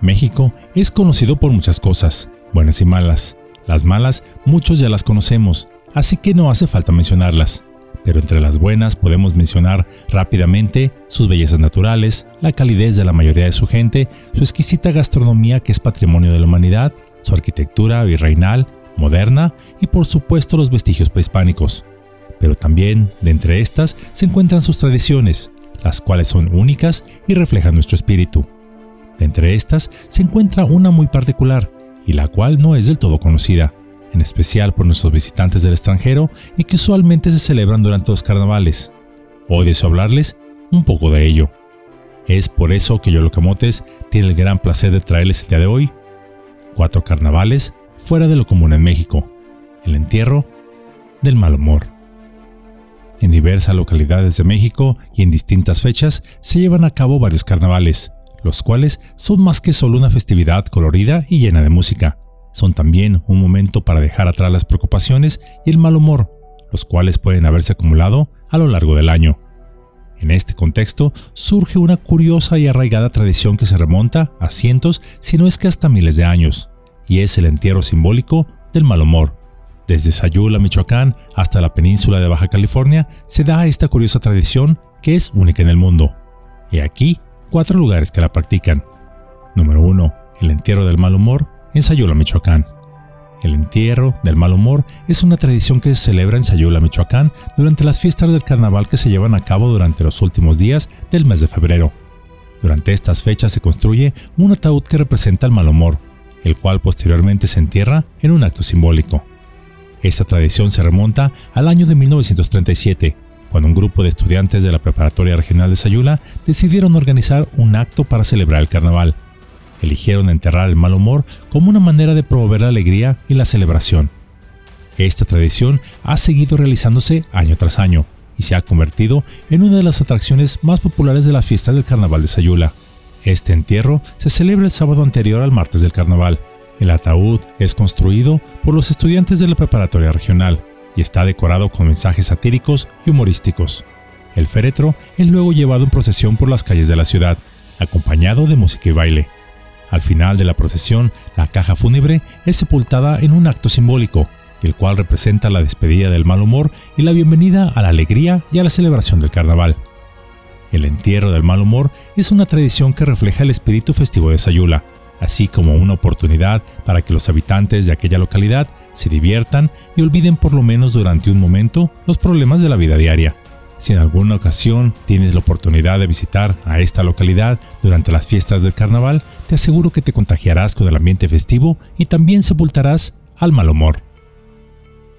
México es conocido por muchas cosas, buenas y malas. Las malas muchos ya las conocemos, así que no hace falta mencionarlas. Pero entre las buenas podemos mencionar rápidamente sus bellezas naturales, la calidez de la mayoría de su gente, su exquisita gastronomía que es patrimonio de la humanidad, su arquitectura virreinal, moderna y por supuesto los vestigios prehispánicos. Pero también, de entre estas, se encuentran sus tradiciones, las cuales son únicas y reflejan nuestro espíritu. Entre estas se encuentra una muy particular, y la cual no es del todo conocida, en especial por nuestros visitantes del extranjero y que usualmente se celebran durante los carnavales. Hoy deseo hablarles un poco de ello. Es por eso que Yolocamotes tiene el gran placer de traerles el día de hoy cuatro carnavales fuera de lo común en México, el entierro del mal humor. En diversas localidades de México y en distintas fechas se llevan a cabo varios carnavales, los cuales son más que solo una festividad colorida y llena de música. Son también un momento para dejar atrás las preocupaciones y el mal humor, los cuales pueden haberse acumulado a lo largo del año. En este contexto surge una curiosa y arraigada tradición que se remonta a cientos, si no es que hasta miles de años, y es el entierro simbólico del mal humor. Desde Sayula, Michoacán, hasta la península de Baja California, se da esta curiosa tradición que es única en el mundo. Y aquí cuatro lugares que la practican. Número 1. El entierro del mal humor en Sayula, Michoacán. El entierro del mal humor es una tradición que se celebra en Sayula, Michoacán, durante las fiestas del carnaval que se llevan a cabo durante los últimos días del mes de febrero. Durante estas fechas se construye un ataúd que representa el mal humor, el cual posteriormente se entierra en un acto simbólico. Esta tradición se remonta al año de 1937, cuando un grupo de estudiantes de la Preparatoria Regional de Sayula decidieron organizar un acto para celebrar el carnaval. Eligieron enterrar el mal humor como una manera de promover la alegría y la celebración. Esta tradición ha seguido realizándose año tras año y se ha convertido en una de las atracciones más populares de la fiesta del carnaval de Sayula. Este entierro se celebra el sábado anterior al martes del carnaval. El ataúd es construido por los estudiantes de la preparatoria regional y está decorado con mensajes satíricos y humorísticos. El féretro es luego llevado en procesión por las calles de la ciudad, acompañado de música y baile. Al final de la procesión, la caja fúnebre es sepultada en un acto simbólico, el cual representa la despedida del mal humor y la bienvenida a la alegría y a la celebración del carnaval. El entierro del mal humor es una tradición que refleja el espíritu festivo de Sayula, así como una oportunidad para que los habitantes de aquella localidad se diviertan y olviden por lo menos durante un momento los problemas de la vida diaria. Si en alguna ocasión tienes la oportunidad de visitar a esta localidad durante las fiestas del carnaval, te aseguro que te contagiarás con el ambiente festivo y también sepultarás al mal humor.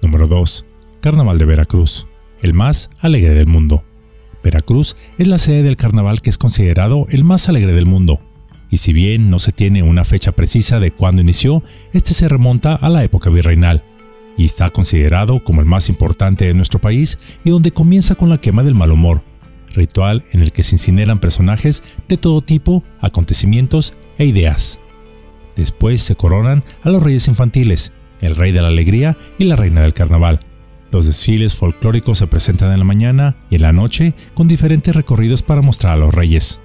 Número 2. Carnaval de Veracruz, el más alegre del mundo. Veracruz es la sede del carnaval que es considerado el más alegre del mundo, y si bien no se tiene una fecha precisa de cuándo inició, este se remonta a la época virreinal y está considerado como el más importante de nuestro país y donde comienza con la quema del mal humor, ritual en el que se incineran personajes de todo tipo, acontecimientos e ideas. Después se coronan a los reyes infantiles, el rey de la alegría y la reina del carnaval. Los desfiles folclóricos se presentan en la mañana y en la noche con diferentes recorridos para mostrar a los reyes.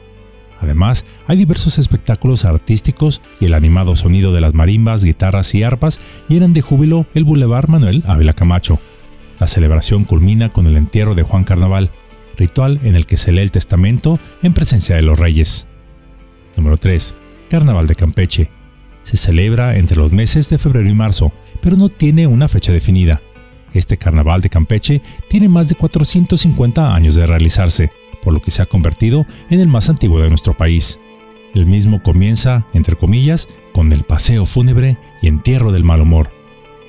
Además, hay diversos espectáculos artísticos y el animado sonido de las marimbas, guitarras y arpas llenan de júbilo el Boulevard Manuel Ávila Camacho. La celebración culmina con el entierro de Juan Carnaval, ritual en el que se lee el testamento en presencia de los reyes. Número 3. Carnaval de Campeche. Se celebra entre los meses de febrero y marzo, pero no tiene una fecha definida. Este carnaval de Campeche tiene más de 450 años de realizarse por lo que se ha convertido en el más antiguo de nuestro país. El mismo comienza, entre comillas, con el paseo fúnebre y entierro del mal humor.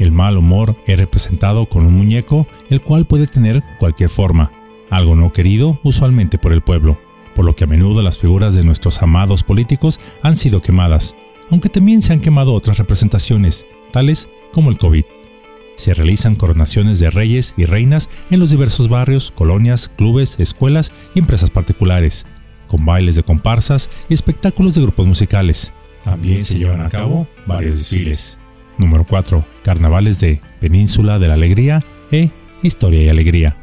El mal humor es representado con un muñeco, el cual puede tener cualquier forma, algo no querido usualmente por el pueblo, por lo que a menudo las figuras de nuestros amados políticos han sido quemadas, aunque también se han quemado otras representaciones, tales como el COVID se realizan coronaciones de reyes y reinas en los diversos barrios, colonias, clubes, escuelas y empresas particulares, con bailes de comparsas y espectáculos de grupos musicales. También se llevan a cabo varios desfiles. Número 4. Carnavales de Península de la Alegría e Historia y Alegría.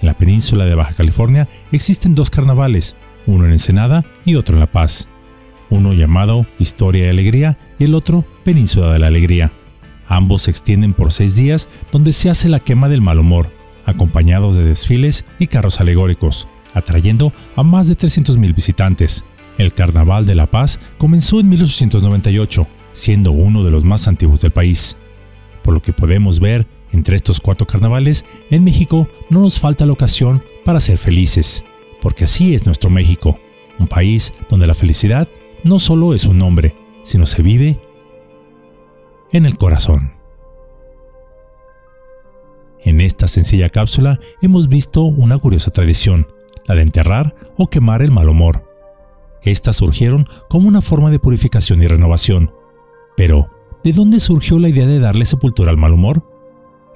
En la península de Baja California existen dos carnavales, uno en Ensenada y otro en La Paz. uno llamado Historia y Alegría y el otro Península de la Alegría. Ambos se extienden por seis días donde se hace la quema del mal humor, acompañados de desfiles y carros alegóricos, atrayendo a más de 300.000 visitantes. El Carnaval de la Paz comenzó en 1898, siendo uno de los más antiguos del país. Por lo que podemos ver, entre estos cuatro carnavales, en México no nos falta la ocasión para ser felices, porque así es nuestro México, un país donde la felicidad no solo es un nombre, sino se vive en el corazón. En esta sencilla cápsula hemos visto una curiosa tradición, la de enterrar o quemar el mal humor. Estas surgieron como una forma de purificación y renovación. Pero, ¿de dónde surgió la idea de darle sepultura al mal humor?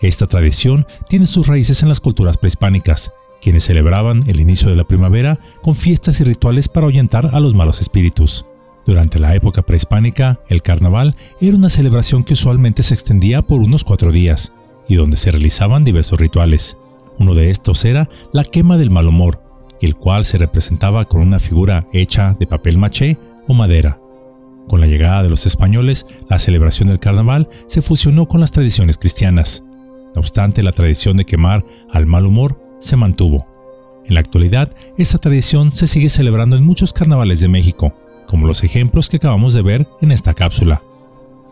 Esta tradición tiene sus raíces en las culturas prehispánicas, quienes celebraban el inicio de la primavera con fiestas y rituales para ahuyentar a los malos espíritus. Durante la época prehispánica, el carnaval era una celebración que usualmente se extendía por unos cuatro días y donde se realizaban diversos rituales. Uno de estos era la quema del mal humor, el cual se representaba con una figura hecha de papel maché o madera. Con la llegada de los españoles, la celebración del carnaval se fusionó con las tradiciones cristianas. No obstante, la tradición de quemar al mal humor se mantuvo. En la actualidad, esta tradición se sigue celebrando en muchos carnavales de México, como los ejemplos que acabamos de ver en esta cápsula.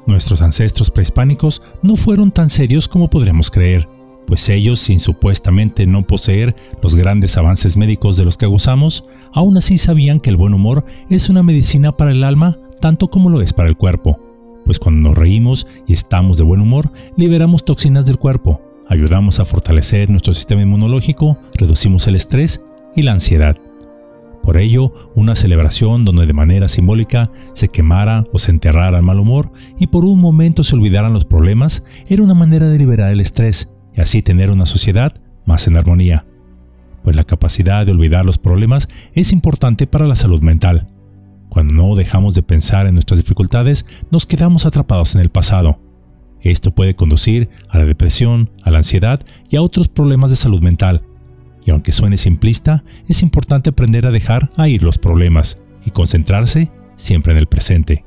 Nuestros ancestros prehispánicos no fueron tan serios como podríamos creer, pues ellos, sin supuestamente no poseer los grandes avances médicos de los que gozamos, aún así sabían que el buen humor es una medicina para el alma tanto como lo es para el cuerpo, pues cuando nos reímos y estamos de buen humor, liberamos toxinas del cuerpo, ayudamos a fortalecer nuestro sistema inmunológico, reducimos el estrés y la ansiedad. Por ello, una celebración donde de manera simbólica se quemara o se enterrara el mal humor y por un momento se olvidaran los problemas era una manera de liberar el estrés y así tener una sociedad más en armonía. Pues la capacidad de olvidar los problemas es importante para la salud mental. Cuando no dejamos de pensar en nuestras dificultades, nos quedamos atrapados en el pasado. Esto puede conducir a la depresión, a la ansiedad y a otros problemas de salud mental, y aunque suene simplista, es importante aprender a dejar a ir los problemas y concentrarse siempre en el presente.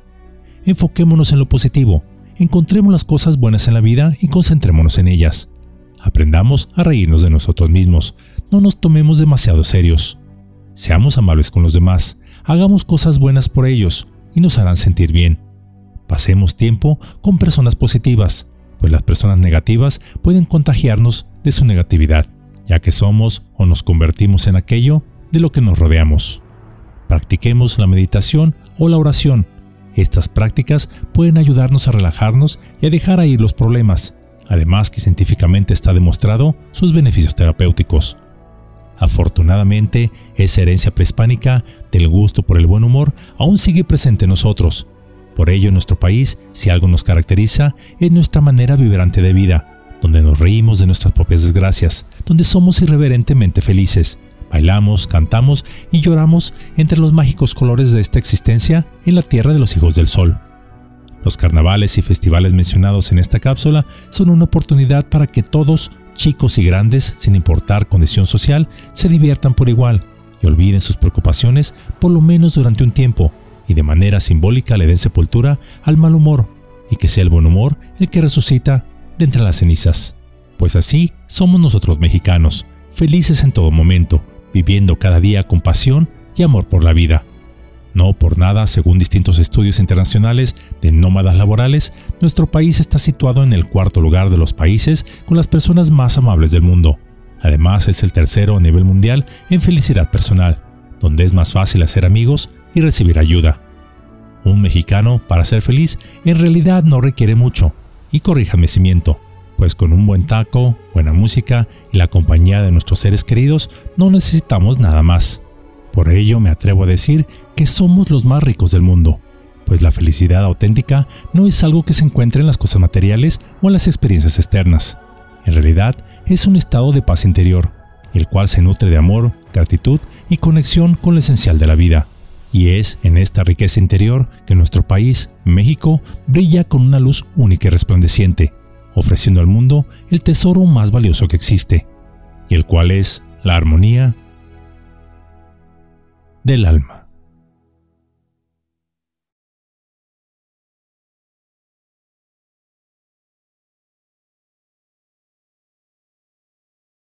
Enfoquémonos en lo positivo, encontremos las cosas buenas en la vida y concentrémonos en ellas. Aprendamos a reírnos de nosotros mismos, no nos tomemos demasiado serios. Seamos amables con los demás, hagamos cosas buenas por ellos y nos harán sentir bien. Pasemos tiempo con personas positivas, pues las personas negativas pueden contagiarnos de su negatividad ya que somos o nos convertimos en aquello de lo que nos rodeamos. Practiquemos la meditación o la oración. Estas prácticas pueden ayudarnos a relajarnos y a dejar ir los problemas, además que científicamente está demostrado sus beneficios terapéuticos. Afortunadamente, esa herencia prehispánica del gusto por el buen humor aún sigue presente en nosotros. Por ello, en nuestro país, si algo nos caracteriza, es nuestra manera vibrante de vida, donde nos reímos de nuestras propias desgracias, donde somos irreverentemente felices, bailamos, cantamos y lloramos entre los mágicos colores de esta existencia en la tierra de los hijos del sol. Los carnavales y festivales mencionados en esta cápsula son una oportunidad para que todos, chicos y grandes, sin importar condición social, se diviertan por igual y olviden sus preocupaciones por lo menos durante un tiempo y de manera simbólica le den sepultura al mal humor y que sea el buen humor el que resucita entre las cenizas. Pues así somos nosotros mexicanos, felices en todo momento, viviendo cada día con pasión y amor por la vida. No por nada, según distintos estudios internacionales de nómadas laborales, nuestro país está situado en el cuarto lugar de los países con las personas más amables del mundo. Además, es el tercero a nivel mundial en felicidad personal, donde es más fácil hacer amigos y recibir ayuda. Un mexicano, para ser feliz, en realidad no requiere mucho, y corríjame si miento, pues con un buen taco, buena música y la compañía de nuestros seres queridos no necesitamos nada más. Por ello me atrevo a decir que somos los más ricos del mundo, pues la felicidad auténtica no es algo que se encuentre en las cosas materiales o en las experiencias externas. En realidad es un estado de paz interior, el cual se nutre de amor, gratitud y conexión con lo esencial de la vida. Y es en esta riqueza interior que nuestro país, México, brilla con una luz única y resplandeciente, ofreciendo al mundo el tesoro más valioso que existe, y el cual es la armonía del alma.